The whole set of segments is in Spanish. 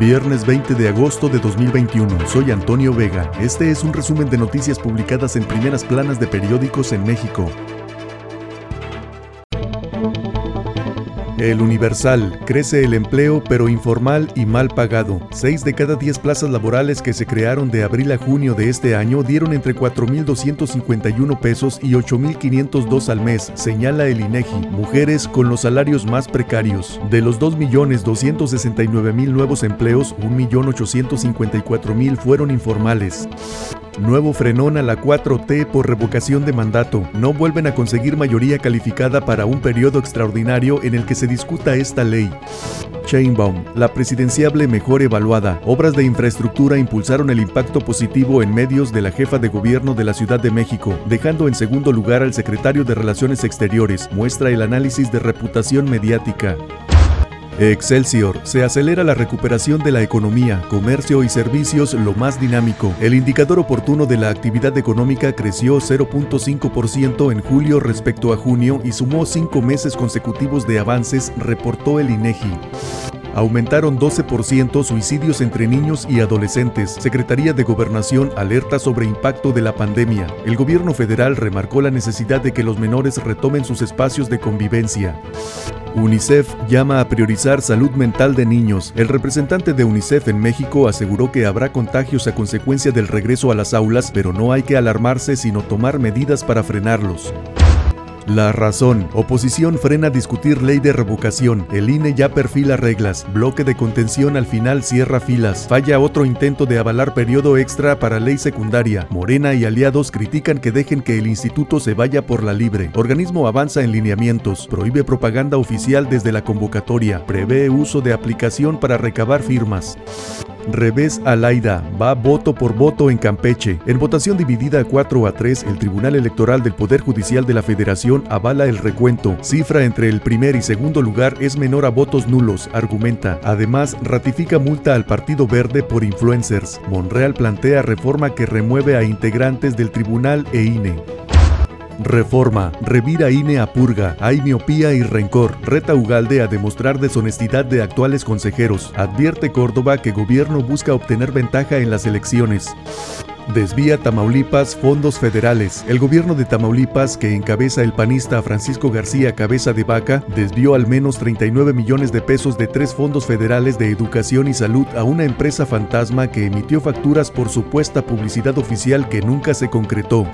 Viernes 20 de agosto de 2021. Soy Antonio Vega. Este es un resumen de noticias publicadas en primeras planas de periódicos en México. El Universal. Crece el empleo, pero informal y mal pagado. Seis de cada diez plazas laborales que se crearon de abril a junio de este año dieron entre 4.251 pesos y 8.502 al mes, señala el INEGI. Mujeres con los salarios más precarios. De los 2.269.000 nuevos empleos, 1.854.000 fueron informales. Nuevo frenón a la 4T por revocación de mandato. No vuelven a conseguir mayoría calificada para un periodo extraordinario en el que se discuta esta ley. Chainbaum, la presidenciable mejor evaluada. Obras de infraestructura impulsaron el impacto positivo en medios de la jefa de gobierno de la Ciudad de México, dejando en segundo lugar al secretario de Relaciones Exteriores. Muestra el análisis de reputación mediática. Excelsior. Se acelera la recuperación de la economía, comercio y servicios lo más dinámico. El indicador oportuno de la actividad económica creció 0.5% en julio respecto a junio y sumó cinco meses consecutivos de avances, reportó el INEGI. Aumentaron 12% suicidios entre niños y adolescentes. Secretaría de Gobernación alerta sobre impacto de la pandemia. El gobierno federal remarcó la necesidad de que los menores retomen sus espacios de convivencia. UNICEF llama a priorizar salud mental de niños. El representante de UNICEF en México aseguró que habrá contagios a consecuencia del regreso a las aulas, pero no hay que alarmarse sino tomar medidas para frenarlos. La razón. Oposición frena discutir ley de revocación. El INE ya perfila reglas. Bloque de contención al final cierra filas. Falla otro intento de avalar periodo extra para ley secundaria. Morena y aliados critican que dejen que el instituto se vaya por la libre. Organismo avanza en lineamientos. Prohíbe propaganda oficial desde la convocatoria. Prevé uso de aplicación para recabar firmas. Revés Alaida va voto por voto en Campeche. En votación dividida 4 a 3, el Tribunal Electoral del Poder Judicial de la Federación avala el recuento. Cifra entre el primer y segundo lugar es menor a votos nulos, argumenta. Además, ratifica multa al Partido Verde por influencers. Monreal plantea reforma que remueve a integrantes del tribunal e INE. Reforma. Revira INE a purga. Hay miopía y rencor. Reta Ugalde a demostrar deshonestidad de actuales consejeros. Advierte Córdoba que gobierno busca obtener ventaja en las elecciones. Desvía Tamaulipas fondos federales. El gobierno de Tamaulipas, que encabeza el panista Francisco García Cabeza de Vaca, desvió al menos 39 millones de pesos de tres fondos federales de educación y salud a una empresa fantasma que emitió facturas por supuesta publicidad oficial que nunca se concretó.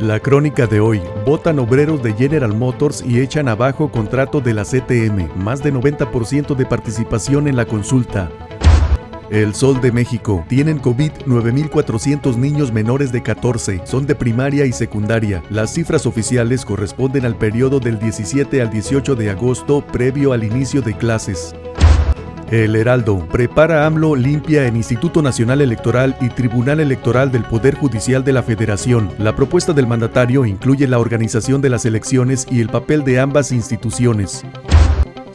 La crónica de hoy. Votan obreros de General Motors y echan abajo contrato de la CTM. Más de 90% de participación en la consulta. El Sol de México. Tienen COVID 9.400 niños menores de 14. Son de primaria y secundaria. Las cifras oficiales corresponden al periodo del 17 al 18 de agosto previo al inicio de clases. El Heraldo. Prepara AMLO limpia en Instituto Nacional Electoral y Tribunal Electoral del Poder Judicial de la Federación. La propuesta del mandatario incluye la organización de las elecciones y el papel de ambas instituciones.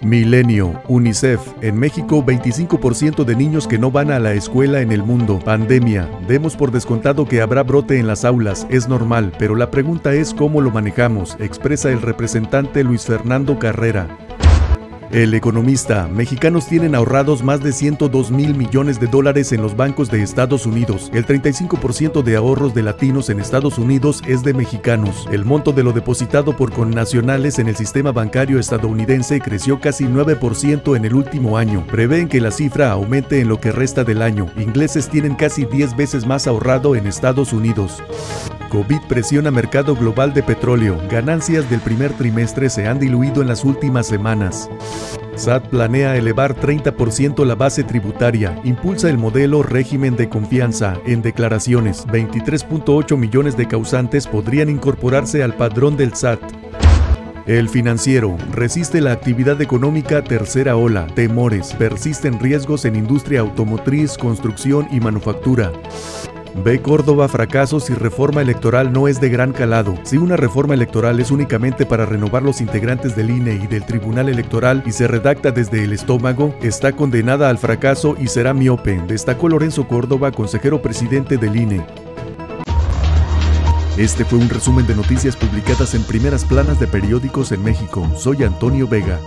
Milenio, UNICEF. En México, 25% de niños que no van a la escuela en el mundo. Pandemia. Demos por descontado que habrá brote en las aulas. Es normal, pero la pregunta es cómo lo manejamos, expresa el representante Luis Fernando Carrera. El economista, mexicanos tienen ahorrados más de 102 mil millones de dólares en los bancos de Estados Unidos. El 35% de ahorros de latinos en Estados Unidos es de mexicanos. El monto de lo depositado por connacionales en el sistema bancario estadounidense creció casi 9% en el último año. Prevén que la cifra aumente en lo que resta del año. Ingleses tienen casi 10 veces más ahorrado en Estados Unidos. COVID presiona mercado global de petróleo. Ganancias del primer trimestre se han diluido en las últimas semanas. SAT planea elevar 30% la base tributaria, impulsa el modelo régimen de confianza. En declaraciones, 23.8 millones de causantes podrían incorporarse al padrón del SAT. El financiero resiste la actividad económica tercera ola, temores, persisten riesgos en industria automotriz, construcción y manufactura. Ve Córdoba fracaso si reforma electoral no es de gran calado. Si una reforma electoral es únicamente para renovar los integrantes del INE y del Tribunal Electoral y se redacta desde el estómago, está condenada al fracaso y será miope, destacó Lorenzo Córdoba, consejero presidente del INE. Este fue un resumen de noticias publicadas en primeras planas de periódicos en México. Soy Antonio Vega.